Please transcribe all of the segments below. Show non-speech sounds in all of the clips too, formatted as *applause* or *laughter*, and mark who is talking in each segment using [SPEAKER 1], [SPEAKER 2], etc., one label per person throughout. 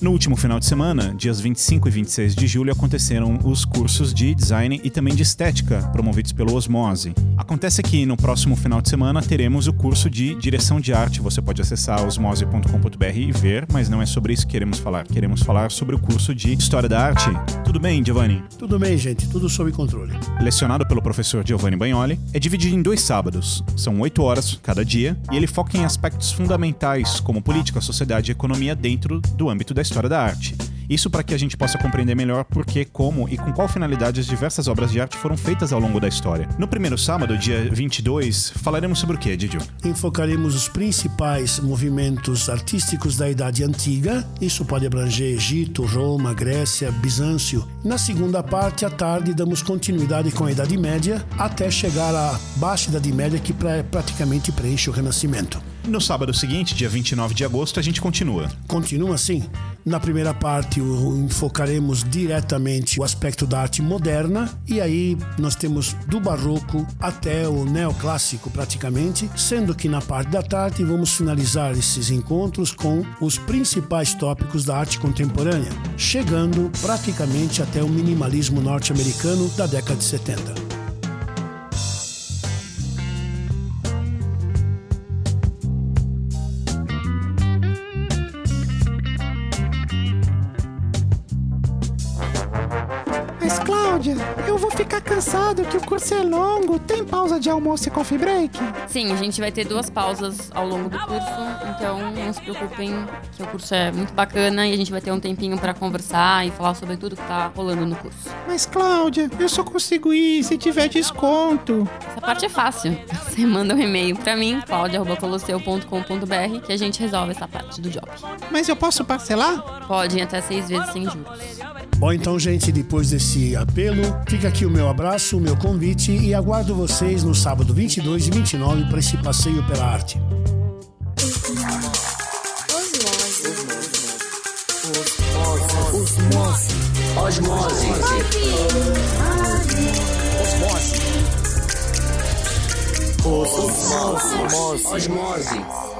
[SPEAKER 1] No último final de semana, dias 25 e 26 de julho, aconteceram os cursos de design e também de estética promovidos pelo Osmose. Acontece que no próximo final de semana teremos o curso de direção de arte. Você pode acessar osmose.com.br e ver, mas não é sobre isso que queremos falar. Queremos falar sobre o curso de história da arte. Tudo bem, Giovanni?
[SPEAKER 2] Tudo bem, gente, tudo sob controle.
[SPEAKER 1] Lecionado pelo professor Giovanni Bagnoli, é dividido em dois sábados. São oito horas cada dia e ele foca em aspectos fundamentais como política, sociedade e economia dentro do âmbito da história da arte. Isso para que a gente possa compreender melhor por que, como e com qual finalidade as diversas obras de arte foram feitas ao longo da história. No primeiro sábado, dia 22, falaremos sobre o que, Didio?
[SPEAKER 2] Enfocaremos os principais movimentos artísticos da Idade Antiga. Isso pode abranger Egito, Roma, Grécia, Bizâncio. Na segunda parte, à tarde, damos continuidade com a Idade Média até chegar à Baixa Idade Média, que praticamente preenche o Renascimento.
[SPEAKER 1] No sábado seguinte, dia 29 de agosto, a gente continua.
[SPEAKER 2] Continua assim. Na primeira parte, enfocaremos diretamente o aspecto da arte moderna, e aí nós temos do barroco até o neoclássico, praticamente, sendo que na parte da tarde vamos finalizar esses encontros com os principais tópicos da arte contemporânea, chegando praticamente até o minimalismo norte-americano da década de 70.
[SPEAKER 3] É longo. Tem pausa de almoço e coffee break?
[SPEAKER 4] Sim, a gente vai ter duas pausas ao longo do curso, então não se preocupem que o curso é muito bacana e a gente vai ter um tempinho para conversar e falar sobre tudo que tá rolando no curso.
[SPEAKER 3] Mas Cláudia, eu só consigo ir se tiver desconto.
[SPEAKER 4] Essa parte é fácil. *laughs* Você manda um e-mail para mim, claudia.colosseu.com.br, que a gente resolve essa parte do job.
[SPEAKER 3] Mas eu posso parcelar?
[SPEAKER 4] Pode, até seis vezes sem juros.
[SPEAKER 2] Bom, então, gente, depois desse apelo, fica aqui o meu abraço, o meu convite e aguardo vocês no sábado 22 e 29 para esse passeio pela arte.
[SPEAKER 5] Osmose. Osmose. Osmose. Osmose. Osmose.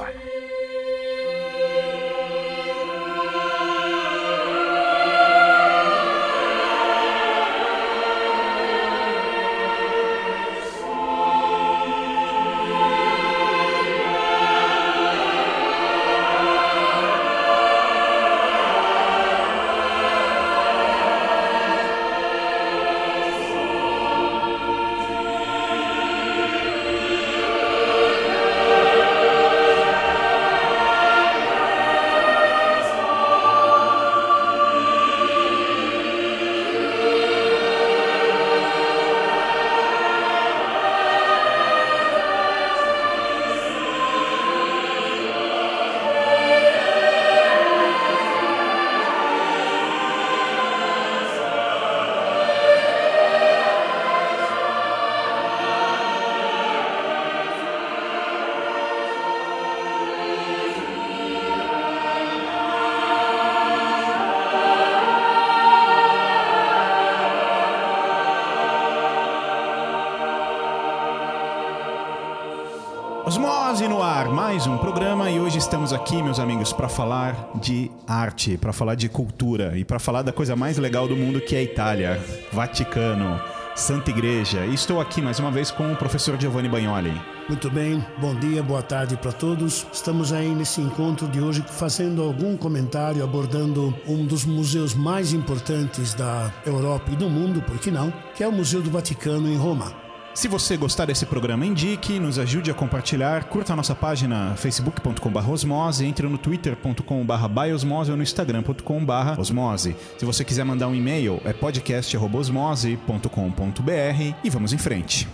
[SPEAKER 1] Programa e hoje estamos aqui, meus amigos, para falar de arte, para falar de cultura e para falar da coisa mais legal do mundo que é a Itália, Vaticano, Santa Igreja. E estou aqui mais uma vez com o professor Giovanni Bagnoli.
[SPEAKER 2] Muito bem, bom dia, boa tarde para todos. Estamos aí nesse encontro de hoje fazendo algum comentário abordando um dos museus mais importantes da Europa e do mundo, por que não? Que é o Museu do Vaticano em Roma.
[SPEAKER 1] Se você gostar desse programa, indique, nos ajude a compartilhar, curta a nossa página facebook.com.br osmose, entre no twitter.com.br biosmose ou no instagram.com.br osmose. Se você quiser mandar um e-mail, é podcast.osmose.com.br e vamos em frente.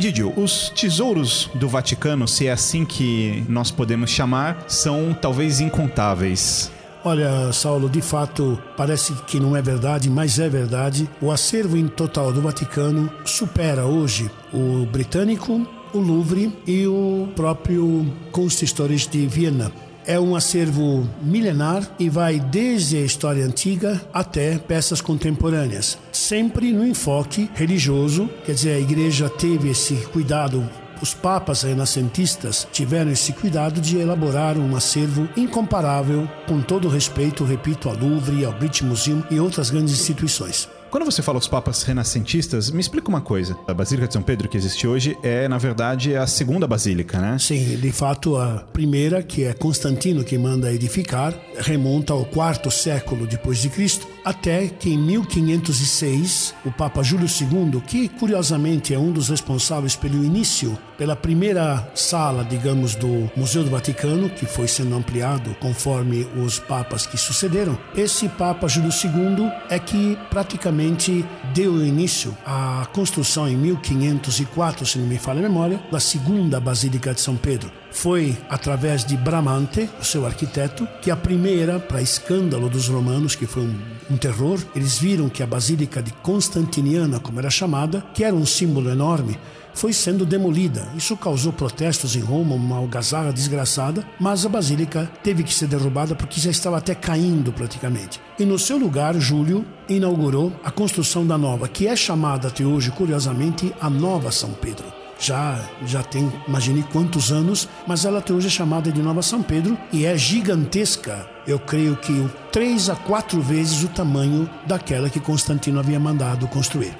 [SPEAKER 1] Didio, os tesouros do Vaticano, se é assim que nós podemos chamar, são talvez incontáveis.
[SPEAKER 2] Olha, Saulo, de fato, parece que não é verdade, mas é verdade. O acervo em total do Vaticano supera hoje o britânico, o Louvre e o próprio Kunsthistorische de Viena. É um acervo milenar e vai desde a história antiga até peças contemporâneas, sempre no enfoque religioso, quer dizer, a igreja teve esse cuidado os papas renascentistas tiveram esse cuidado de elaborar um acervo incomparável, com todo respeito, repito, ao Louvre, ao British Museum e outras grandes instituições.
[SPEAKER 1] Quando você fala os papas renascentistas, me explica uma coisa. A Basílica de São Pedro que existe hoje é, na verdade, a segunda basílica, né?
[SPEAKER 2] Sim, de fato, a primeira, que é Constantino que manda edificar, remonta ao quarto século depois de Cristo, até que em 1506, o Papa Júlio II, que curiosamente é um dos responsáveis pelo início, pela primeira sala, digamos, do Museu do Vaticano, que foi sendo ampliado conforme os papas que sucederam, esse Papa Júlio II é que praticamente deu início à construção em 1504, se não me falha a memória, da segunda Basílica de São Pedro. Foi através de Bramante, o seu arquiteto, que a primeira, para escândalo dos romanos, que foi um, um terror, eles viram que a Basílica de Constantiniana, como era chamada, que era um símbolo enorme, foi sendo demolida. Isso causou protestos em Roma, uma algazarra desgraçada, mas a basílica teve que ser derrubada porque já estava até caindo praticamente. E no seu lugar, Júlio inaugurou a construção da nova, que é chamada até hoje, curiosamente, a Nova São Pedro. Já, já tem, imagine quantos anos, mas ela até hoje é chamada de Nova São Pedro e é gigantesca. Eu creio que três a quatro vezes o tamanho daquela que Constantino havia mandado construir.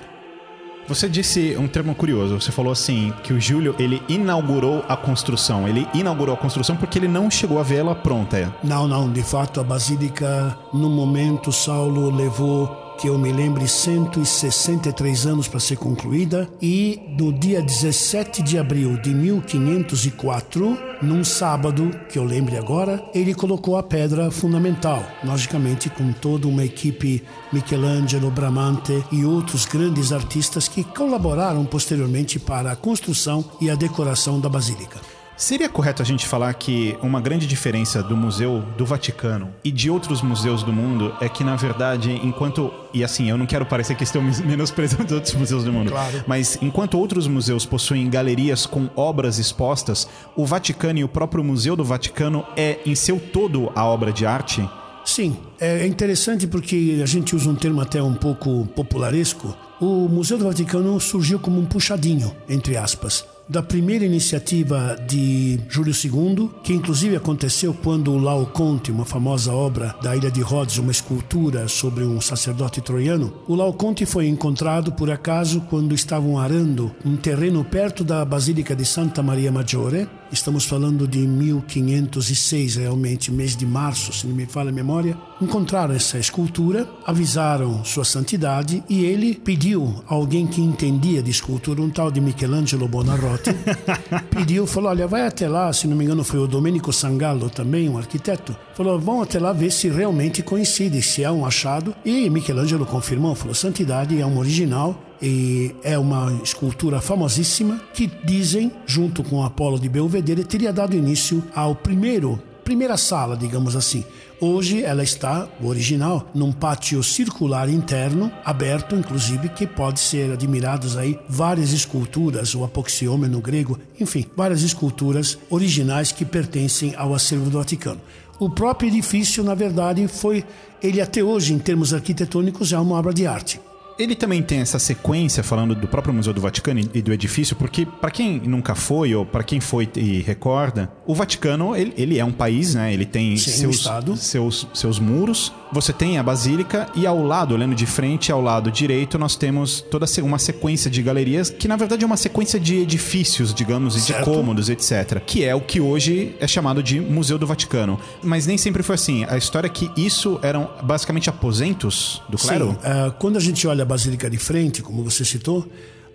[SPEAKER 1] Você disse um termo curioso. Você falou assim que o Júlio ele inaugurou a construção. Ele inaugurou a construção porque ele não chegou a vê-la pronta.
[SPEAKER 2] Não, não. De fato, a basílica, no momento, Saulo levou que eu me lembre 163 anos para ser concluída e no dia 17 de abril de 1504, num sábado, que eu lembre agora, ele colocou a pedra fundamental, logicamente com toda uma equipe Michelangelo, Bramante e outros grandes artistas que colaboraram posteriormente para a construção e a decoração da basílica.
[SPEAKER 1] Seria correto a gente falar que uma grande diferença do Museu do Vaticano e de outros museus do mundo é que, na verdade, enquanto. E assim, eu não quero parecer que estou *laughs* menosprezando outros museus do mundo.
[SPEAKER 2] Claro.
[SPEAKER 1] Mas enquanto outros museus possuem galerias com obras expostas, o Vaticano e o próprio Museu do Vaticano é, em seu todo, a obra de arte?
[SPEAKER 2] Sim, é interessante porque a gente usa um termo até um pouco popularesco. O Museu do Vaticano surgiu como um puxadinho, entre aspas da primeira iniciativa de Júlio II, que inclusive aconteceu quando o Laoconte, uma famosa obra da Ilha de Rhodes, uma escultura sobre um sacerdote troiano, o Laoconte foi encontrado por acaso quando estavam arando um terreno perto da Basílica de Santa Maria Maggiore. Estamos falando de 1506, realmente, mês de março, se não me falha a memória. Encontraram essa escultura, avisaram Sua Santidade e ele pediu a alguém que entendia de escultura, um tal de Michelangelo Bonarroti, *laughs* pediu, falou: Olha, vai até lá, se não me engano, foi o Domenico Sangallo também, um arquiteto. Falou: Vão até lá ver se realmente coincide, se é um achado. E Michelangelo confirmou, falou: Santidade é um original e é uma escultura famosíssima que dizem, junto com Apolo de Belvedere, teria dado início ao primeiro primeira sala, digamos assim. Hoje ela está, o original, num pátio circular interno, aberto, inclusive, que pode ser admirados aí várias esculturas, o apoxioma no grego, enfim, várias esculturas originais que pertencem ao acervo do Vaticano. O próprio edifício, na verdade, foi, ele até hoje, em termos arquitetônicos, é uma obra de arte.
[SPEAKER 1] Ele também tem essa sequência falando do próprio Museu do Vaticano e do edifício, porque para quem nunca foi ou para quem foi e recorda, o Vaticano ele, ele, é um país, né? Ele tem
[SPEAKER 2] Sim,
[SPEAKER 1] seus,
[SPEAKER 2] um
[SPEAKER 1] seus seus muros. Você tem a basílica e ao lado, olhando de frente, ao lado direito, nós temos toda uma sequência de galerias que na verdade é uma sequência de edifícios, digamos, e de cômodos, etc. Que é o que hoje é chamado de Museu do Vaticano. Mas nem sempre foi assim. A história é que isso eram basicamente aposentos do clero.
[SPEAKER 2] Sim, eh, quando a gente olha a Basílica de frente, como você citou,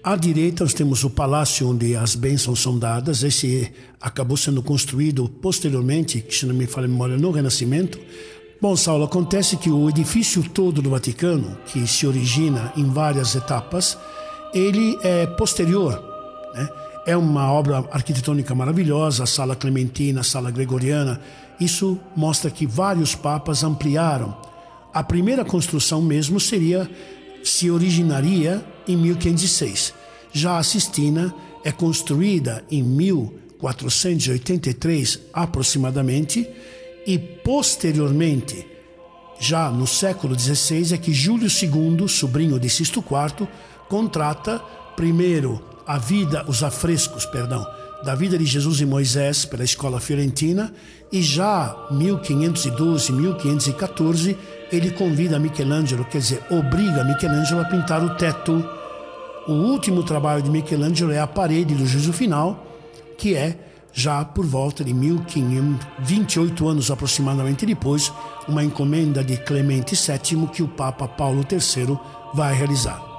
[SPEAKER 2] à direita nós temos o palácio onde as bênçãos são dadas. Esse acabou sendo construído posteriormente, que se não me falha a memória, no Renascimento. Bom, Saulo, acontece que o edifício todo do Vaticano, que se origina em várias etapas, ele é posterior, né? É uma obra arquitetônica maravilhosa, a Sala Clementina, a Sala Gregoriana Isso mostra que vários papas ampliaram. A primeira construção mesmo seria se originaria em 1506. Já a Sistina é construída em 1483 aproximadamente e posteriormente, já no século XVI, é que Júlio II, sobrinho de Sisto IV, contrata primeiro a vida, os afrescos, perdão, da vida de Jesus e Moisés pela escola fiorentina e já 1512, 1514 ele convida Michelangelo, quer dizer, obriga Michelangelo a pintar o teto. O último trabalho de Michelangelo é a parede do juízo final, que é já por volta de 1528 anos aproximadamente depois, uma encomenda de Clemente VII que o Papa Paulo III vai realizar.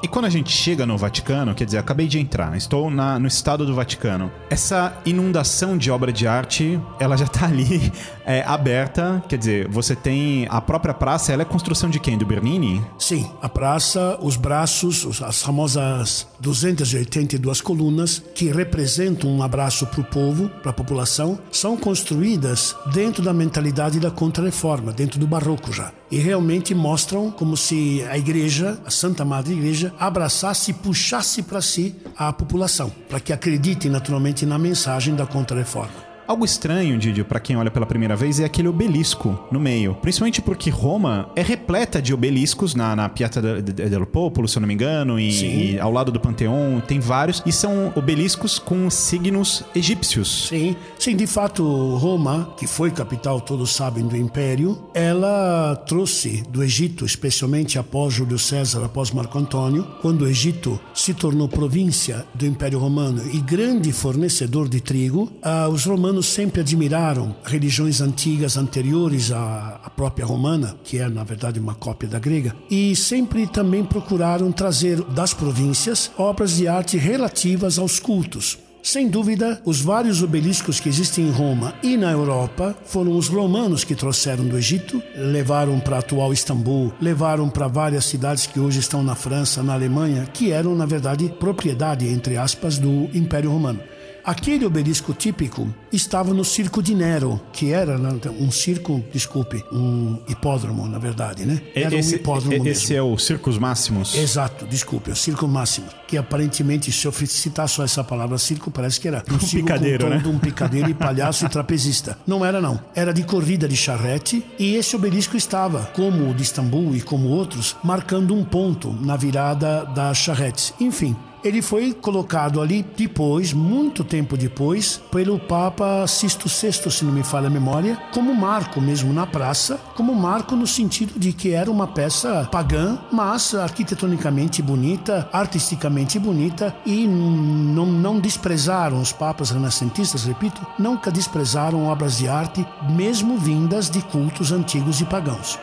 [SPEAKER 1] E quando a gente chega no Vaticano, quer dizer, acabei de entrar, estou na, no estado do Vaticano. Essa inundação de obra de arte, ela já está ali *laughs* é, aberta. Quer dizer, você tem a própria praça, ela é construção de quem? Do Bernini?
[SPEAKER 2] Sim, a praça, os braços, as famosas 282 colunas que representam um abraço para o povo, para a população, são construídas dentro da mentalidade da Contra-Reforma, dentro do Barroco já. E realmente mostram como se a igreja, a Santa Madre Igreja, abraçasse e puxasse para si a população, para que acreditem naturalmente na mensagem da Contra-Reforma.
[SPEAKER 1] Algo estranho, Didio, para quem olha pela primeira vez, é aquele obelisco no meio. Principalmente porque Roma é repleta de obeliscos na, na Piazza del Popolo, se eu não me engano, e, e, ao lado do Panteão tem vários. E são obeliscos com signos egípcios.
[SPEAKER 2] Sim, sim, de fato, Roma, que foi capital, todos sabem, do Império, ela trouxe do Egito, especialmente após Júlio César, após Marco Antônio, quando o Egito se tornou província do Império Romano e grande fornecedor de trigo, ah, os romanos sempre admiraram religiões antigas anteriores à, à própria romana, que é na verdade uma cópia da grega, e sempre também procuraram trazer das províncias obras de arte relativas aos cultos. Sem dúvida, os vários obeliscos que existem em Roma e na Europa foram os romanos que trouxeram do Egito, levaram para a atual Istambul, levaram para várias cidades que hoje estão na França, na Alemanha, que eram, na verdade, propriedade, entre aspas, do Império Romano. Aquele obelisco típico estava no Circo de Nero, que era um circo, desculpe, um hipódromo, na verdade, né? Era
[SPEAKER 1] esse,
[SPEAKER 2] um hipódromo
[SPEAKER 1] esse
[SPEAKER 2] mesmo.
[SPEAKER 1] é o Circus Máximos?
[SPEAKER 2] Exato, desculpe, é o Circo Máximo. Que aparentemente, se eu citar só essa palavra circo, parece que era um,
[SPEAKER 1] um
[SPEAKER 2] circo
[SPEAKER 1] picadeiro,
[SPEAKER 2] com
[SPEAKER 1] né?
[SPEAKER 2] um picadeiro e palhaço e trapezista. Não era, não. Era de corrida de charrete e esse obelisco estava, como o de Istambul e como outros, marcando um ponto na virada da charrete. Enfim, ele foi colocado ali depois, muito tempo depois, pelo Papa Sisto VI, se não me falha a memória, como marco mesmo na praça, como marco no sentido de que era uma peça pagã, mas arquitetonicamente bonita, artisticamente bonita e não, não desprezaram os papas renascentistas, repito, nunca desprezaram obras de arte, mesmo vindas de cultos antigos e pagãos.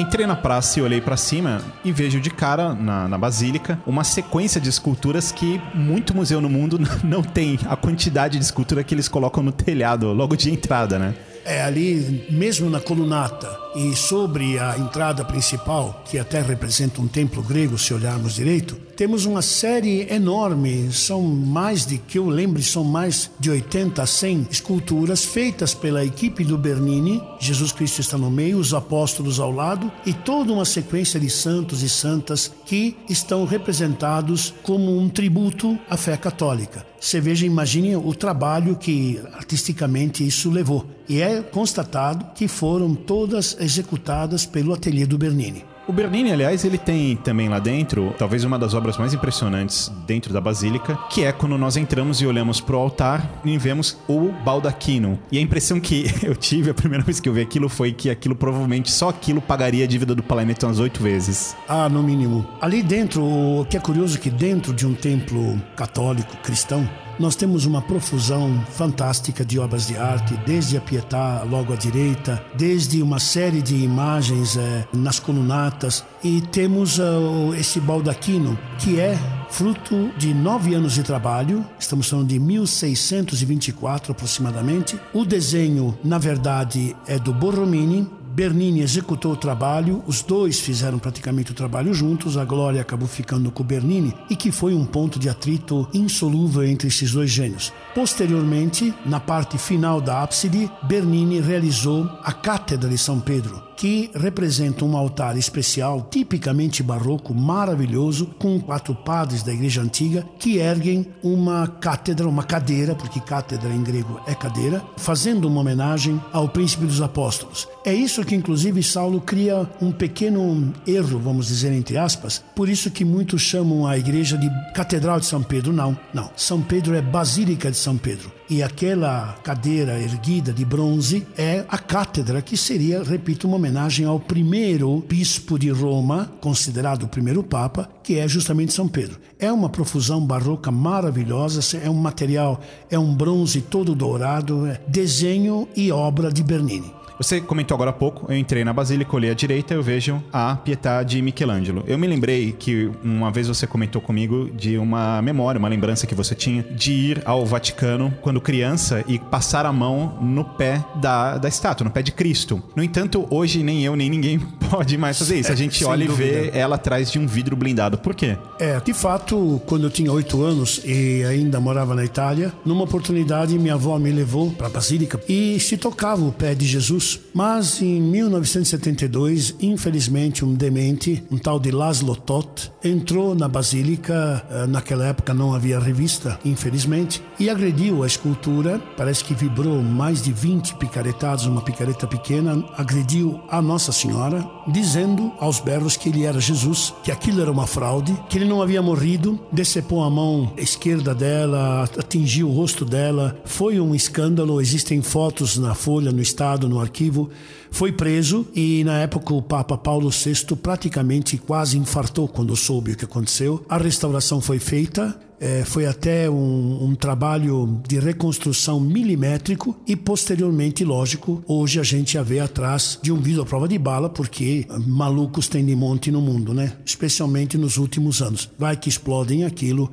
[SPEAKER 1] Entrei na praça e olhei para cima e vejo de cara na, na, basílica uma sequência de esculturas que muito museu no mundo *laughs* não tem a quantidade de escultura que eles colocam no telhado logo de entrada, né?
[SPEAKER 2] É ali, mesmo na colunata e sobre a entrada principal, que até representa um templo grego, se olharmos direito, temos uma série enorme, são mais de que eu lembre, são mais de 80 a 100 esculturas feitas pela equipe do Bernini. Jesus Cristo está no meio, os apóstolos ao lado e toda uma sequência de santos e santas que estão representados como um tributo à fé católica. Você veja, imagine o trabalho que artisticamente isso levou. E é constatado que foram todas executadas pelo ateliê do Bernini.
[SPEAKER 1] O Bernini, aliás, ele tem também lá dentro, talvez uma das obras mais impressionantes dentro da basílica, que é quando nós entramos e olhamos pro altar e vemos o baldaquino. E a impressão que *laughs* eu tive a primeira vez que eu vi aquilo foi que aquilo provavelmente só aquilo pagaria a dívida do planeta umas oito vezes.
[SPEAKER 2] Ah, no mínimo. Ali dentro, o que é curioso é que dentro de um templo católico cristão, nós temos uma profusão fantástica de obras de arte, desde a Pietà logo à direita, desde uma série de imagens eh, nas colunatas, e temos uh, esse baldaquino, que é fruto de nove anos de trabalho, estamos falando de 1624 aproximadamente. O desenho, na verdade, é do Borromini, Bernini executou o trabalho, os dois fizeram praticamente o trabalho juntos, a Glória acabou ficando com o Bernini e que foi um ponto de atrito insolúvel entre esses dois gênios. Posteriormente, na parte final da ábside, Bernini realizou a Cátedra de São Pedro, que representa um altar especial, tipicamente barroco, maravilhoso, com quatro padres da igreja antiga que erguem uma cátedra, uma cadeira, porque cátedra em grego é cadeira, fazendo uma homenagem ao príncipe dos apóstolos. É isso que, inclusive, Saulo cria um pequeno erro, vamos dizer entre aspas, por isso que muitos chamam a igreja de Catedral de São Pedro. Não, não. São Pedro é Basílica de São Pedro. E aquela cadeira erguida de bronze é a cátedra, que seria, repito, uma homenagem ao primeiro bispo de Roma, considerado o primeiro papa, que é justamente São Pedro. É uma profusão barroca maravilhosa, é um material, é um bronze todo dourado, é desenho e obra de Bernini.
[SPEAKER 1] Você comentou agora há pouco, eu entrei na Basílica, olhei à direita eu vejo a Pietà de Michelangelo. Eu me lembrei que uma vez você comentou comigo de uma memória, uma lembrança que você tinha de ir ao Vaticano quando criança e passar a mão no pé da, da estátua, no pé de Cristo. No entanto, hoje nem eu nem ninguém *laughs* pode mais fazer isso. A gente
[SPEAKER 2] Sem
[SPEAKER 1] olha
[SPEAKER 2] dúvida.
[SPEAKER 1] e vê ela atrás de um vidro blindado. Por quê?
[SPEAKER 2] É, de fato, quando eu tinha oito anos e ainda morava na Itália, numa oportunidade minha avó me levou para a Basílica e se tocava o pé de Jesus. Mas em 1972, infelizmente, um demente, um tal de Laszlo Tot, entrou na Basílica. eh, Naquela época não havia revista, infelizmente, e agrediu a escultura. Parece que vibrou mais de 20 picaretadas, uma picareta pequena, agrediu a Nossa Senhora, dizendo aos berros que ele era Jesus, que aquilo era uma fraude, que ele não havia morrido, decepou a mão esquerda dela, atingiu o rosto dela. Foi um escândalo, existem fotos na Folha, no Estado, no arquivo. Foi preso e na época o Papa Paulo VI praticamente quase infartou quando soube o que aconteceu. A restauração foi feita, é, foi até um, um trabalho de reconstrução milimétrico e posteriormente, lógico, hoje a gente a vê atrás de um vidro à prova de bala porque malucos tem de monte no mundo, né? Especialmente nos últimos anos. Vai que explodem aquilo.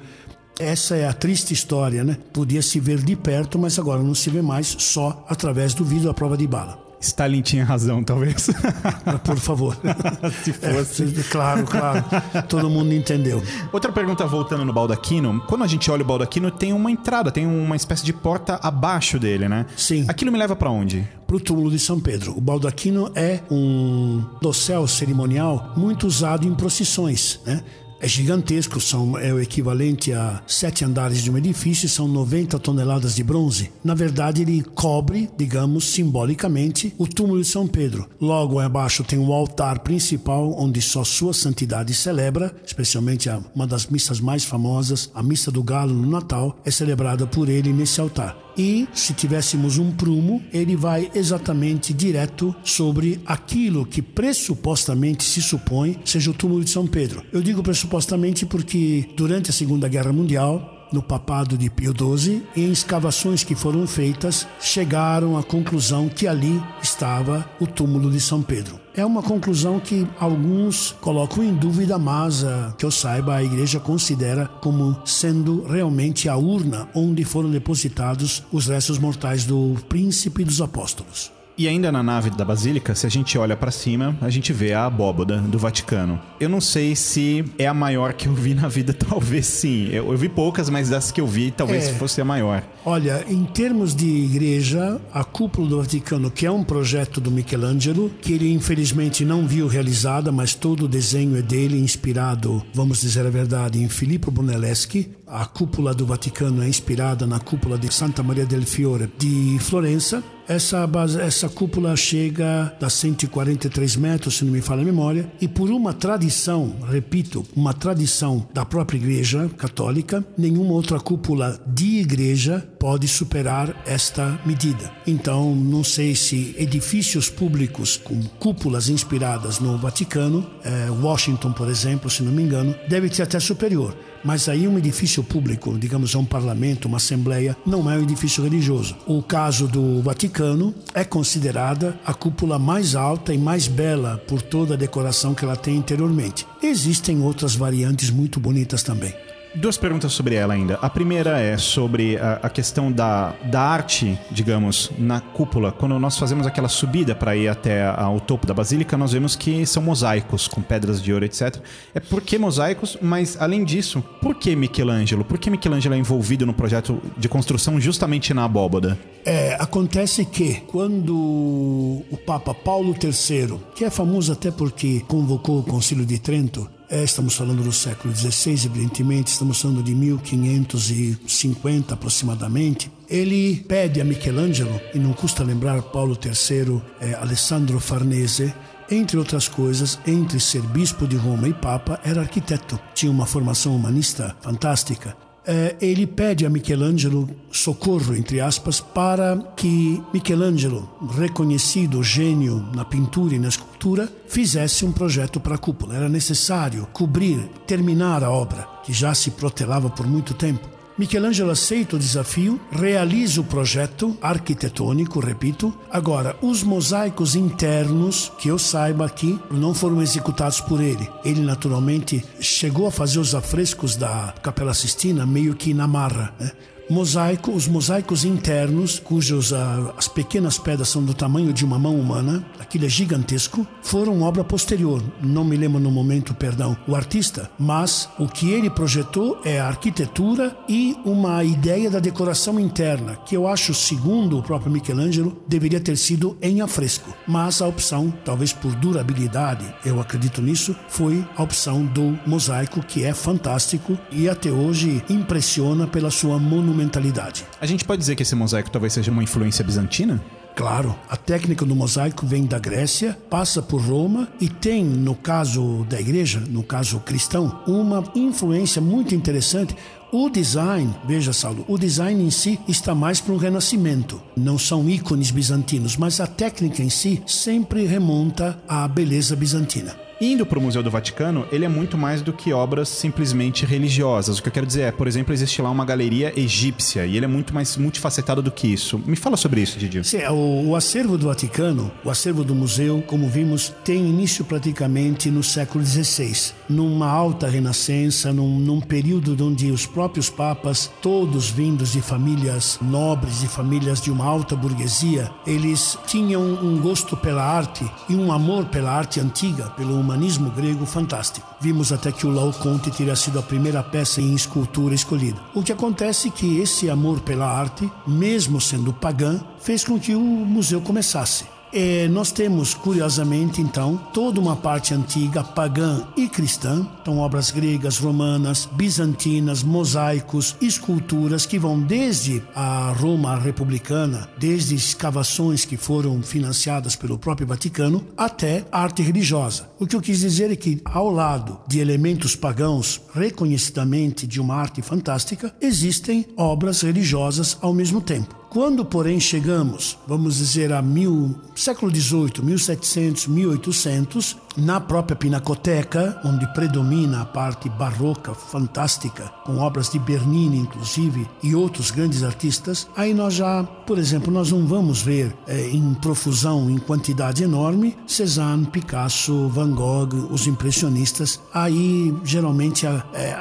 [SPEAKER 2] Essa é a triste história, né? Podia se ver de perto, mas agora não se vê mais só através do vidro à prova de bala.
[SPEAKER 1] Stalin tinha razão, talvez. *laughs*
[SPEAKER 2] Por favor. *laughs*
[SPEAKER 1] Se fosse.
[SPEAKER 2] É, claro, claro. Todo mundo entendeu.
[SPEAKER 1] Outra pergunta voltando no baldaquino. Quando a gente olha o baldaquino, tem uma entrada, tem uma espécie de porta abaixo dele, né?
[SPEAKER 2] Sim.
[SPEAKER 1] Aquilo me leva pra onde?
[SPEAKER 2] para o túmulo de São Pedro. O baldaquino é um dossel cerimonial muito usado em procissões, né? É gigantesco, são, é o equivalente a sete andares de um edifício, são 90 toneladas de bronze. Na verdade, ele cobre, digamos, simbolicamente, o túmulo de São Pedro. Logo abaixo tem o altar principal, onde só Sua Santidade celebra, especialmente uma das missas mais famosas, a Missa do Galo no Natal, é celebrada por ele nesse altar. E se tivéssemos um prumo, ele vai exatamente direto sobre aquilo que pressupostamente se supõe seja o túmulo de São Pedro. Eu digo pressupostamente porque durante a Segunda Guerra Mundial, no papado de Pio XII, em escavações que foram feitas, chegaram à conclusão que ali estava o túmulo de São Pedro. É uma conclusão que alguns colocam em dúvida, mas ah, que eu saiba, a igreja considera como sendo realmente a urna onde foram depositados os restos mortais do príncipe dos apóstolos.
[SPEAKER 1] E ainda na nave da Basílica, se a gente olha pra cima, a gente vê a abóboda do Vaticano. Eu não sei se é a maior que eu vi na vida, *laughs* talvez sim. Eu, eu vi poucas, mas das que eu vi, talvez
[SPEAKER 2] É.
[SPEAKER 1] fosse a maior.
[SPEAKER 2] Olha, em termos de igreja, a cúpula do Vaticano, que é um projeto do Michelangelo, que ele infelizmente não viu realizada, mas todo o desenho é dele, inspirado, vamos dizer a verdade, em Filippo Brunelleschi. A cúpula do Vaticano é inspirada na cúpula de Santa Maria del Fiore de Florença. Essa, base, essa cúpula chega a 143 metros, se não me falha a memória, e por uma tradição, repito, uma tradição da própria Igreja Católica, nenhuma outra cúpula de igreja pode superar esta medida. Então, não sei se edifícios públicos com cúpulas inspiradas no Vaticano, eh, Washington, por exemplo, se não me engano, deve ser até superior. Mas aí um edifício público, digamos um parlamento, uma assembleia, não é um edifício religioso. O caso do Vaticano é considerada a cúpula mais alta e mais bela por toda a decoração que ela tem interiormente. Existem outras variantes muito bonitas também.
[SPEAKER 1] Duas perguntas sobre ela ainda. A primeira é sobre a, a questão da, da arte, digamos, na cúpula. Quando nós fazemos aquela subida para ir até o topo da basílica, nós vemos que são mosaicos com pedras de ouro, etc. É por que mosaicos? Mas além disso, por que Michelangelo? Por que Michelangelo é envolvido no projeto de construção justamente na abóboda?
[SPEAKER 2] É, acontece que quando o Papa Paulo III, que é famoso até porque convocou o Concílio de Trento, é, estamos falando do século XVI, evidentemente, estamos falando de 1550 aproximadamente. Ele pede a Michelangelo, e não custa lembrar Paulo III, é, Alessandro Farnese, entre outras coisas, entre ser bispo de Roma e papa, era arquiteto. Tinha uma formação humanista fantástica. É, ele pede a Michelangelo socorro, entre aspas, para que Michelangelo, reconhecido gênio na pintura e na escultura, fizesse um projeto para a cúpula. Era necessário cobrir, terminar a obra, que já se protelava por muito tempo. Michelangelo aceita o desafio, realiza o projeto arquitetônico, repito. Agora, os mosaicos internos, que eu saiba aqui, não foram executados por ele. Ele, naturalmente, chegou a fazer os afrescos da Capela Sistina meio que na marra. Né? Mosaico, os mosaicos internos, cujos uh, as pequenas pedras são do tamanho de uma mão humana, aquilo é gigantesco, foram obra posterior. Não me lembro no momento, perdão, o artista, mas o que ele projetou é a arquitetura e uma ideia da decoração interna, que eu acho, segundo o próprio Michelangelo, deveria ter sido em afresco. Mas a opção, talvez por durabilidade, eu acredito nisso, foi a opção do mosaico, que é fantástico e até hoje impressiona pela sua monumentalidade monumentalidade.
[SPEAKER 1] A gente pode dizer que esse mosaico talvez seja uma influência bizantina?
[SPEAKER 2] Claro, a técnica do mosaico vem da Grécia, passa por Roma e tem, no caso da igreja, no caso cristão, uma influência muito interessante. O design, veja Saulo, o design em si está mais para o renascimento. Não são ícones bizantinos, mas a técnica em si sempre remonta à beleza bizantina.
[SPEAKER 1] Indo para o Museu do Vaticano, ele é muito mais do que obras simplesmente religiosas. O que eu quero dizer é, por exemplo, existe lá uma galeria egípcia e ele é muito mais multifacetado do que isso. Me fala sobre isso, Didi.
[SPEAKER 2] Sim, o, o acervo do Vaticano, o acervo do museu, como vimos, tem início praticamente no século XVI, numa alta renascença, num, num período onde os próprios papas, todos vindos de famílias nobres, de famílias de uma alta burguesia, eles tinham um gosto pela arte e um amor pela arte antiga, pelo humanismo grego fantástico. Vimos até que o Laocoonte teria sido a primeira peça em escultura escolhida. O que acontece é que esse amor pela arte, mesmo sendo pagã, fez com que o museu começasse. É, nós temos, curiosamente, então, toda uma parte antiga, pagã e cristã, então obras gregas, romanas, bizantinas, mosaicos, esculturas que vão desde a Roma republicana, desde escavações que foram financiadas pelo próprio Vaticano, até arte religiosa. O que eu quis dizer é que, ao lado de elementos pagãos, reconhecidamente de uma arte fantástica, existem obras religiosas ao mesmo tempo. Quando, porém, chegamos, vamos dizer, a mil, século XVIII, 1700, 1800, na própria Pinacoteca, onde predomina a parte barroca, fantástica, com obras de Bernini, inclusive, e outros grandes artistas, aí nós já, por exemplo, nós não vamos ver é, em profusão, em quantidade enorme, Cézanne, Picasso, Van Gogh, os impressionistas. Aí, geralmente, é,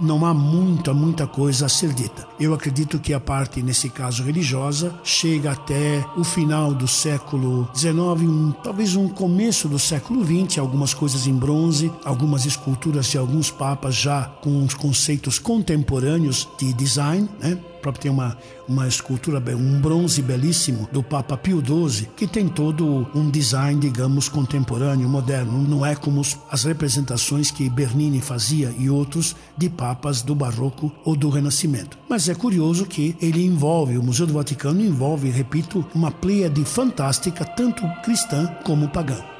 [SPEAKER 2] não há muita, muita coisa a ser dita. Eu acredito que a parte, nesse caso religiosa, chega até o final do século XIX, um, talvez um começo do século XX, algumas coisas em bronze, algumas esculturas de alguns papas já com os conceitos contemporâneos de design, né? próprio tem uma, uma escultura, um bronze belíssimo do Papa Pio XII, que tem todo um design, digamos, contemporâneo, moderno. Não é como as representações que Bernini fazia e outros de papas do Barroco ou do Renascimento. Mas é curioso que ele envolve, o Museu do Vaticano envolve, repito, uma pleiade fantástica, tanto cristã como pagã.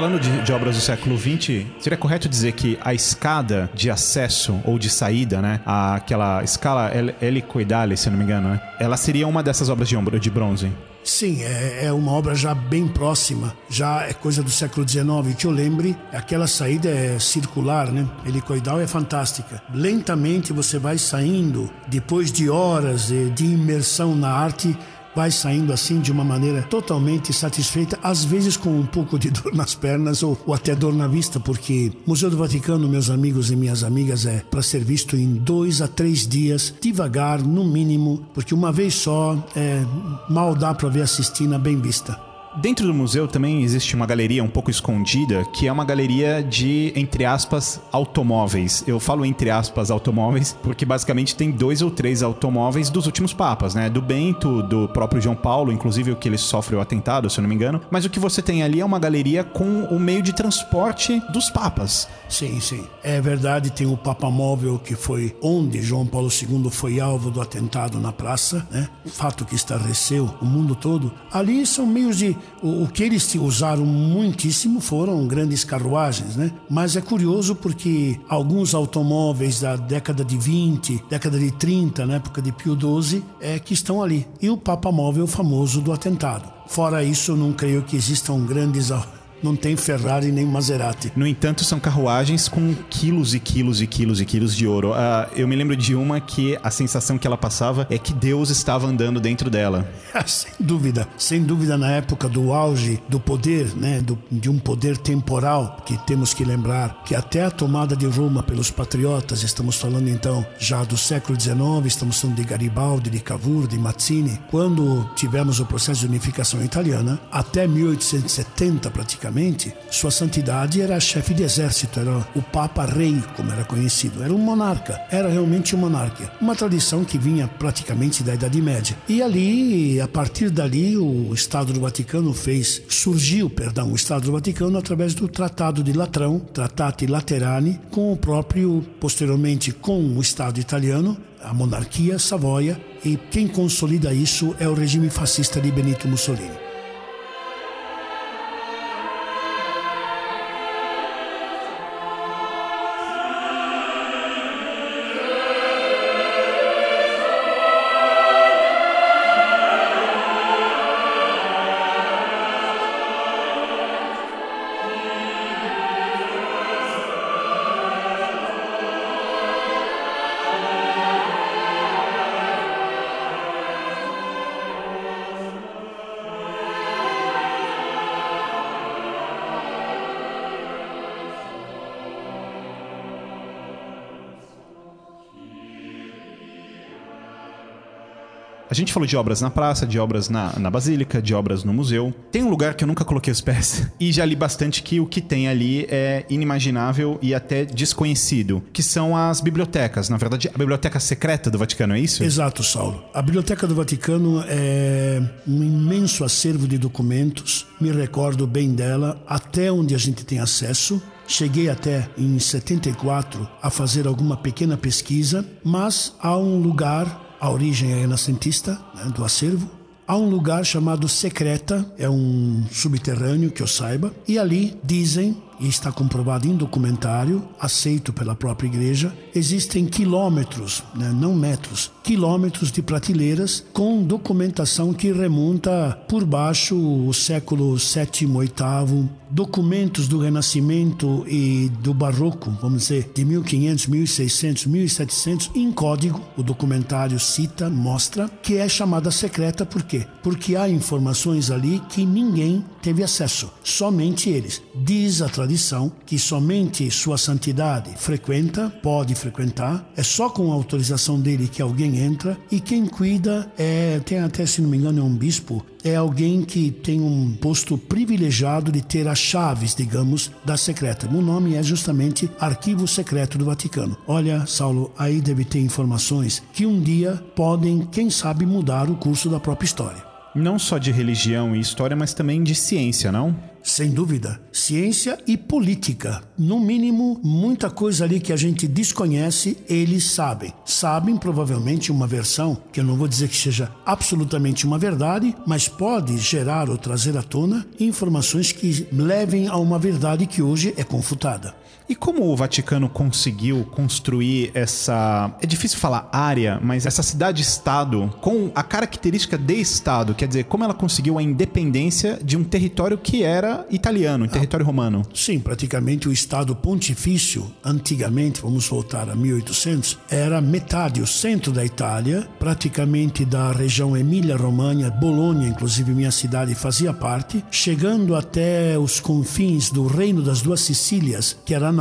[SPEAKER 1] Falando de, de obras do século XX, seria correto dizer que a escada de acesso ou de saída, né? Aquela escala hel- helicoidale, se não me engano, né? Ela seria uma dessas obras de, de bronze.
[SPEAKER 2] Sim, é, é uma obra já bem próxima, já é coisa do século XIX. Que eu lembre, aquela saída é circular, né? Helicoidal é fantástica. Lentamente você vai saindo, depois de horas eh, de imersão na arte, vai saindo assim de uma maneira totalmente satisfeita, às vezes com um pouco de *laughs* dor nas pernas ou, ou até dor na vista, porque Museu do Vaticano, meus amigos e minhas amigas, é para ser visto em dois a três dias, devagar, no mínimo, porque uma vez só é, mal dá para ver a Sistina bem vista.
[SPEAKER 1] Dentro do museu também existe uma galeria um pouco escondida, que é uma galeria de, entre aspas, automóveis. Eu falo entre aspas automóveis, porque basicamente tem dois ou três automóveis dos últimos papas, né? Do Bento, do próprio João Paulo, inclusive o que ele sofre o atentado, se eu não me engano. Mas o que você tem ali é uma galeria com o meio de transporte dos papas.
[SPEAKER 2] Sim, sim. É verdade, tem o Papa Móvel, que foi onde João Paulo II foi alvo do atentado na praça, né? Fato que estarreceu o mundo todo. Ali são meios de. O, o que eles usaram muitíssimo foram grandes carruagens, né? Mas é curioso porque alguns automóveis da década de 20, década de 30, na época de Pio XII, é que estão ali. E o Papa Móvel famoso do atentado. Fora isso, não creio que existam grandes. Não tem Ferrari nem Maserati.
[SPEAKER 1] No entanto, são carruagens com quilos e quilos e quilos e quilos de ouro. Ah, eu me lembro de uma que a sensação que ela passava é que Deus estava andando dentro dela. *laughs*
[SPEAKER 2] sem dúvida, sem dúvida na época do auge do poder, né, do, de um poder temporal, que temos que lembrar que até a tomada de Roma pelos patriotas, estamos falando então já do século XIX, estamos falando de Garibaldi, de Cavour, de Mazzini, quando tivemos o processo de unificação italiana, até 1870 praticamente, sua santidade era chefe de exército, era o Papa Rei, como era conhecido, era um monarca, era realmente um monarca, uma tradição que vinha praticamente da Idade Média. E ali, a partir dali, o Estado do Vaticano fez, surgiu, perdão, o Estado do Vaticano através do Tratado de Latrão, Tratati Laterani, com o próprio, posteriormente com o Estado italiano, a monarquia Savoia, e quem consolida isso é o regime fascista de Benito Mussolini.
[SPEAKER 1] Gente falou de obras na praça, de obras na, na basílica, de obras no museu. Tem um lugar que eu nunca coloquei os pés *laughs* e já li bastante que o que tem ali é inimaginável e até desconhecido, que são as bibliotecas. Na verdade, a biblioteca secreta do Vaticano, é isso?
[SPEAKER 2] Exato, Saulo. A Biblioteca do Vaticano é um imenso acervo de documentos, me recordo bem dela, até onde a gente tem acesso. Cheguei até em 74 a fazer alguma pequena pesquisa, mas há um lugar, a origem é renascentista né, do acervo, Há um lugar chamado Secreta, é um subterrâneo que eu saiba, e ali dizem, e está comprovado em documentário, aceito pela própria igreja, existem quilômetros, né, não metros, quilômetros de prateleiras com documentação que remonta por baixo o século VII, VIII, documentos do Renascimento e do Barroco, vamos dizer, de 1500, 1600, 1700, em código, o documentário cita, mostra, que é chamada secreta por quê? Porque há informações ali que ninguém teve acesso, somente eles. Diz a tradição que somente Sua Santidade frequenta, pode frequentar, é só com a autorização dele que alguém entra e quem cuida é, tem até se não me engano, é um bispo, é alguém que tem um posto privilegiado de ter as chaves, digamos, da secreta. O nome é justamente Arquivo Secreto do Vaticano. Olha, Saulo, aí deve ter informações que um dia podem, quem sabe, mudar o curso da própria história.
[SPEAKER 1] Não só de religião e história, mas também de ciência, não?
[SPEAKER 2] Sem dúvida. Ciência e política. No mínimo, muita coisa ali que a gente desconhece, eles sabem. Sabem provavelmente uma versão, que eu não vou dizer que seja absolutamente uma verdade, mas pode gerar ou trazer à tona informações que levem a uma verdade que hoje é confutada.
[SPEAKER 1] E como o Vaticano conseguiu construir essa. É difícil falar área, mas essa cidade-estado com a característica de Estado? Quer dizer, como ela conseguiu a independência de um território que era italiano, um território romano?
[SPEAKER 2] Sim, praticamente o Estado Pontifício, antigamente, vamos voltar a 1800, era metade, o centro da Itália, praticamente da região Emília-Romagna, Bolonha, inclusive minha cidade, fazia parte, chegando até os confins do Reino das Duas Sicílias, que era Nápoles.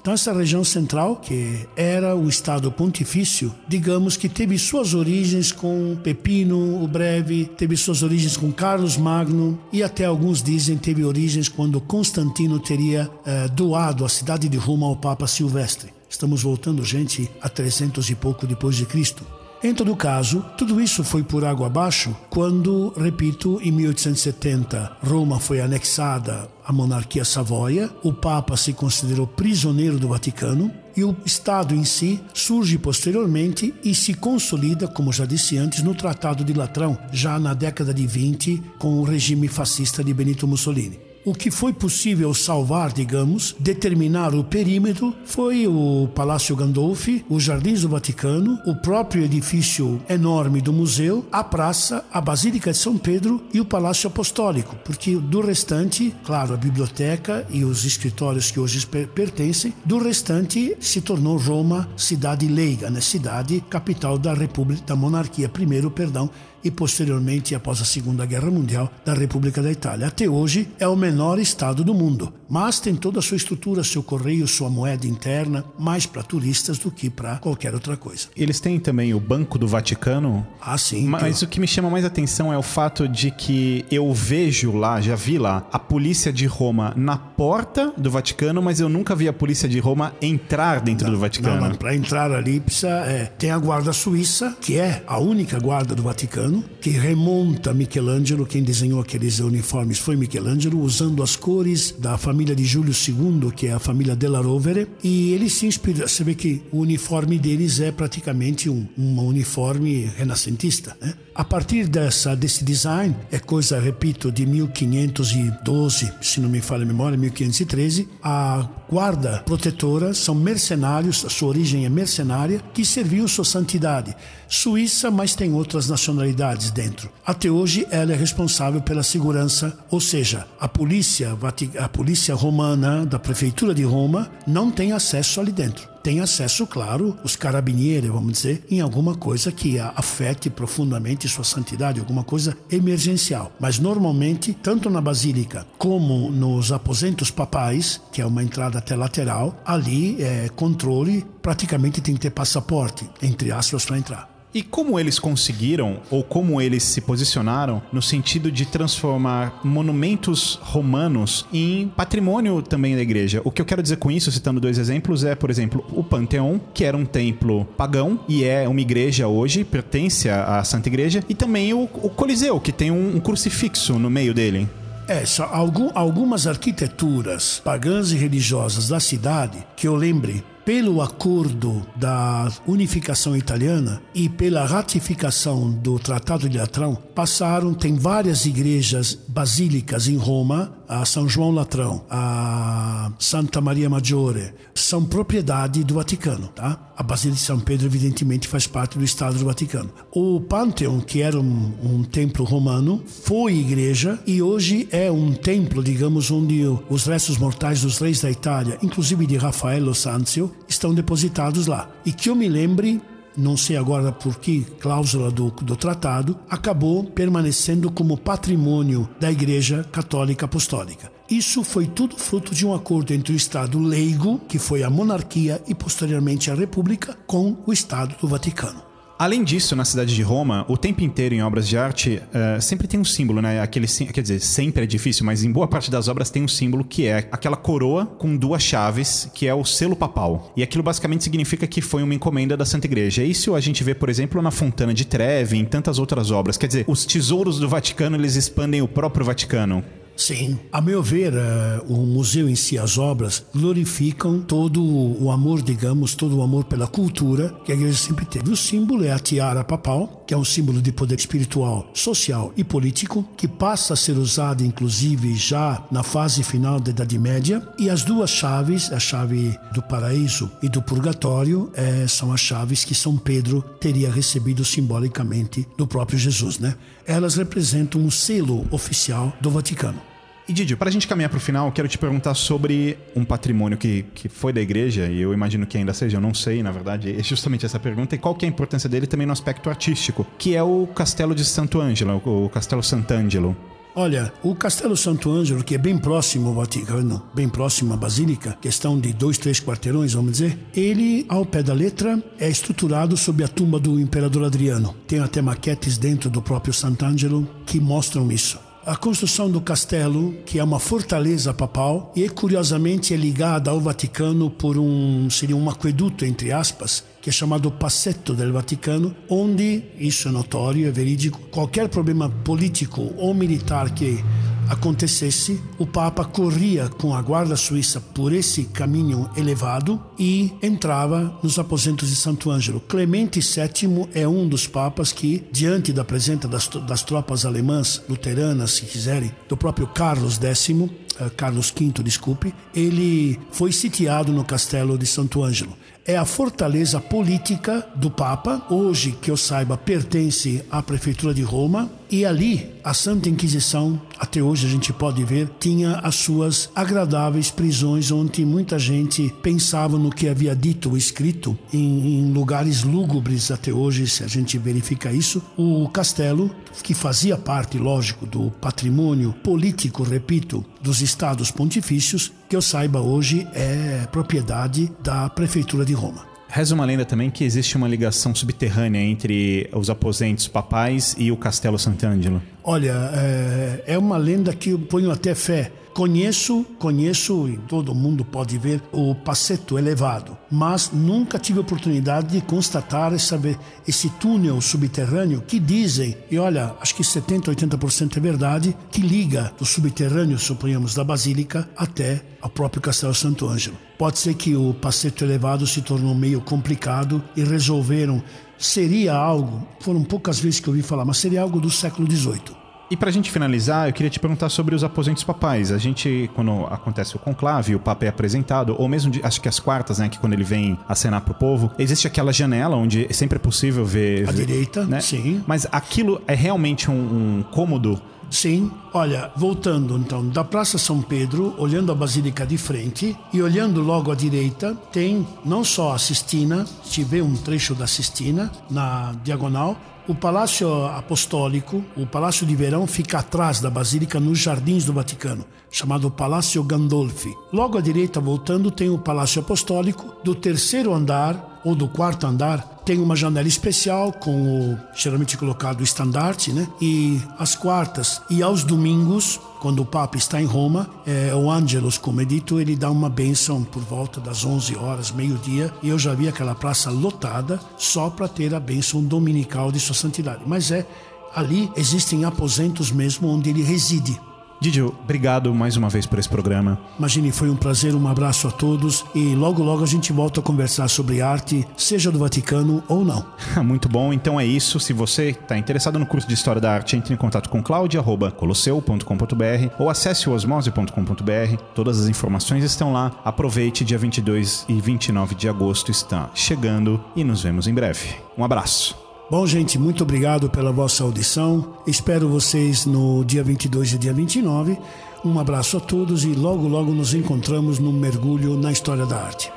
[SPEAKER 2] Então, essa região central, que era o Estado Pontifício, digamos que teve suas origens com Pepino o Breve, teve suas origens com Carlos Magno e até alguns dizem teve origens quando Constantino teria eh, doado a cidade de Roma ao Papa Silvestre. Estamos voltando, gente, a 300 e pouco depois de Cristo. Em todo caso, tudo isso foi por água abaixo quando, repito, em 1870 Roma foi anexada à monarquia Savoia, o Papa se considerou prisioneiro do Vaticano e o Estado em si surge posteriormente e se consolida, como já disse antes, no Tratado de Latrão, já na década de 20, com o regime fascista de Benito Mussolini. O que foi possível salvar, digamos, determinar o perímetro foi o Palácio Gandolfi, os Jardins do Vaticano, o próprio edifício enorme do museu, a praça, a Basílica de São Pedro e o Palácio Apostólico, porque do restante, claro, a biblioteca e os escritórios que hoje pertencem, do restante se tornou Roma cidade leiga, né? cidade capital da República, da monarquia, primeiro, perdão, e posteriormente, após a Segunda Guerra Mundial, da República da Itália. Até hoje é o menor estado do mundo, mas tem toda a sua estrutura, seu correio, sua moeda interna, mais para turistas do que para qualquer outra coisa.
[SPEAKER 1] Eles têm também o Banco do Vaticano.
[SPEAKER 2] Ah, sim.
[SPEAKER 1] Mas o que me chama mais atenção é o fato de que eu vejo lá, já vi lá, a polícia de Roma na porta do Vaticano, mas eu nunca vi a polícia de Roma entrar dentro do Vaticano.
[SPEAKER 2] Não, para entrar ali precisa, é, tem a guarda suíça, que é a única guarda do Vaticano, que remonta a Michelangelo, quem desenhou aqueles uniformes foi Michelangelo, usando as cores da família de Júlio II, que é a família Della Rovere, e ele se inspira, você vê que o uniforme deles é praticamente um, um uniforme renascentista, né? A partir dessa, desse design, é coisa, repito, de 1512, se não me falha a memória, 1513, a guarda protetora são mercenários, a sua origem é mercenária, que serviam sua santidade. Suíça, mas tem outras nacionalidades dentro. Até hoje, ela é responsável pela segurança, ou seja, a polícia, a polícia romana da prefeitura de Roma não tem acesso ali dentro tem acesso, claro, os carabinieri, vamos dizer, em alguma coisa que afete profundamente sua santidade, alguma coisa emergencial. Mas normalmente, tanto na basílica como nos aposentos papais, que é uma entrada até lateral, ali é controle, praticamente tem que ter passaporte, entre aspas, para entrar.
[SPEAKER 1] E como eles conseguiram, ou como eles se posicionaram, no sentido de transformar monumentos romanos em patrimônio também da igreja? O que eu quero dizer com isso, citando dois exemplos, é, por exemplo, o Panteão, que era um templo pagão e é uma igreja hoje, pertence à Santa Igreja, e também o, o Coliseu, que tem um, um crucifixo no meio dele.
[SPEAKER 2] É, só algum, algumas arquiteturas pagãs e religiosas da cidade, que eu lembre, pelo acordo da unificação italiana e pela ratificação do Tratado de Latrão, passaram, tem várias igrejas basílicas em Roma, a São João Latrão, a Santa Maria Maggiore, são propriedade do Vaticano, tá? A Basílica de São Pedro, evidentemente, faz parte do Estado do Vaticano. O Pantheon, que era um, um templo romano, foi igreja e hoje é um templo, digamos, onde os restos mortais dos reis da Itália, inclusive de Raffaello Sanzio, estão depositados lá. E que eu me lembre, não sei agora por que cláusula do, do tratado, acabou permanecendo como patrimônio da Igreja Católica Apostólica. Isso foi tudo fruto de um acordo entre o Estado leigo, que foi a monarquia, e posteriormente a República, com o Estado do Vaticano.
[SPEAKER 1] Além disso, na cidade de Roma, o tempo inteiro em obras de arte uh, sempre tem um símbolo, né? Aquele, quer dizer, sempre é difícil, mas em boa parte das obras tem um símbolo que é aquela coroa com duas chaves, que é o selo papal. E aquilo basicamente significa que foi uma encomenda da Santa Igreja. Isso a gente vê, por exemplo, na Fontana de Trevi, em tantas outras obras. Quer dizer, os tesouros do Vaticano eles expandem o próprio Vaticano.
[SPEAKER 2] Sim. A meu ver, uh, o museu em si, as obras, glorificam todo o amor, digamos, todo o amor pela cultura que a igreja sempre teve. O símbolo é a tiara papal, que é um símbolo de poder espiritual, social e político, que passa a ser usado, inclusive, já na fase final da Idade Média. E as duas chaves, a chave do paraíso e do purgatório, é, são as chaves que São Pedro teria recebido simbolicamente do próprio Jesus, né? Elas representam um selo oficial do Vaticano.
[SPEAKER 1] E Didi, para a gente caminhar para o final, quero te perguntar sobre um patrimônio que, que foi da igreja, e eu imagino que ainda seja, eu não sei, na verdade, é justamente essa pergunta, e qual que é a importância dele também no aspecto artístico, que é o Castelo de Santo Ângelo, o Castelo Sant'Angelo.
[SPEAKER 2] Olha, o Castelo Santo Ângelo, que é bem próximo ao Vaticano, bem próximo à Basílica, questão de dois, três quarteirões, vamos dizer, ele, ao pé da letra, é estruturado sob a tumba do Imperador Adriano. Tem até maquetes dentro do próprio Sant'Angelo que mostram isso a construção do castelo, que é uma fortaleza papal e curiosamente é ligada ao Vaticano por um seria um aqueduto entre aspas, que é chamado Passetto del Vaticano, onde isso é notório, é verídico, qualquer problema político ou militar que acontecesse, o Papa corria com a guarda suíça por esse caminho elevado e entrava nos aposentos de Santo Ângelo. Clemente VII é um dos papas que, diante da presença das, das tropas alemãs, luteranas, se quiserem, do próprio Carlos X, eh, Carlos V, desculpe, ele foi sitiado no castelo de Santo Ângelo é a fortaleza política do Papa, hoje, que eu saiba, pertence à Prefeitura de Roma, e ali a Santa Inquisição, até hoje a gente pode ver, tinha as suas agradáveis prisões, onde muita gente pensava no que havia dito ou escrito, em, em lugares lúgubres até hoje, se a gente verifica isso. O castelo, que fazia parte, lógico, do patrimônio político, repito, dos estados pontifícios, que eu saiba hoje é propriedade da Prefeitura de Roma.
[SPEAKER 1] Reza uma lenda também que existe uma ligação subterrânea entre os aposentos papais e o Castelo Sant'Angelo.
[SPEAKER 2] Olha, é, é uma lenda que eu ponho até fé. Conheço, conheço e todo mundo pode ver o passeto elevado, mas nunca tive oportunidade de constatar esse túnel subterrâneo que dizem, e olha, acho que 70, 80% é verdade, que liga do subterrâneo, suponhamos, da Basílica até ao próprio Castelo Santo Ângelo. Pode ser que o passeto elevado se tornou meio complicado e resolveram seria algo, foram poucas vezes que eu ouvi falar, mas seria algo do século XVIII.
[SPEAKER 1] E pra gente finalizar, eu queria te perguntar sobre os aposentos papais. A gente, quando acontece o conclave, o papa é apresentado, ou mesmo, de, acho que as quartas, né, que quando ele vem acenar pro povo, existe aquela janela onde sempre é possível ver...
[SPEAKER 2] À
[SPEAKER 1] ver,
[SPEAKER 2] direita,
[SPEAKER 1] né?
[SPEAKER 2] sim.
[SPEAKER 1] Mas aquilo é realmente um, um cômodo
[SPEAKER 2] Sim, olha, voltando então da Praça São Pedro, olhando a Basílica de frente e olhando logo à direita, tem não só a Sistina, se vê um trecho da Sistina na diagonal, o Palácio Apostólico, o Palácio de Verão, fica atrás da Basílica nos Jardins do Vaticano, chamado Palácio Gandolfi. Logo à direita, voltando, tem o Palácio Apostólico. Do terceiro andar, ou do quarto andar, tem uma janela especial com o geralmente colocado o estandarte, né? E às quartas e aos domingos, quando o Papa está em Roma, é, o Angelus, como é dito, ele dá uma bênção por volta das 11 horas, meio-dia, e eu já vi aquela praça lotada só para ter a bênção dominical de Sua Santidade. Mas é ali existem aposentos mesmo onde ele reside.
[SPEAKER 1] Didio, obrigado mais uma vez por esse programa.
[SPEAKER 2] Imagine, foi um prazer, um abraço a todos e logo logo a gente volta a conversar sobre arte, seja do Vaticano ou não. *laughs*
[SPEAKER 1] Muito bom, então é isso. Se você está interessado no curso de História da Arte, entre em contato com claudia.colosseu.com.br ou acesse o osmose.com.br. Todas as informações estão lá. Aproveite, dia 22 e 29 de agosto está chegando e nos vemos em breve. Um abraço.
[SPEAKER 2] Bom, gente, muito obrigado pela vossa audição. Espero vocês no dia 22 e dia 29. Um abraço a todos e logo, logo nos encontramos num mergulho na história da arte.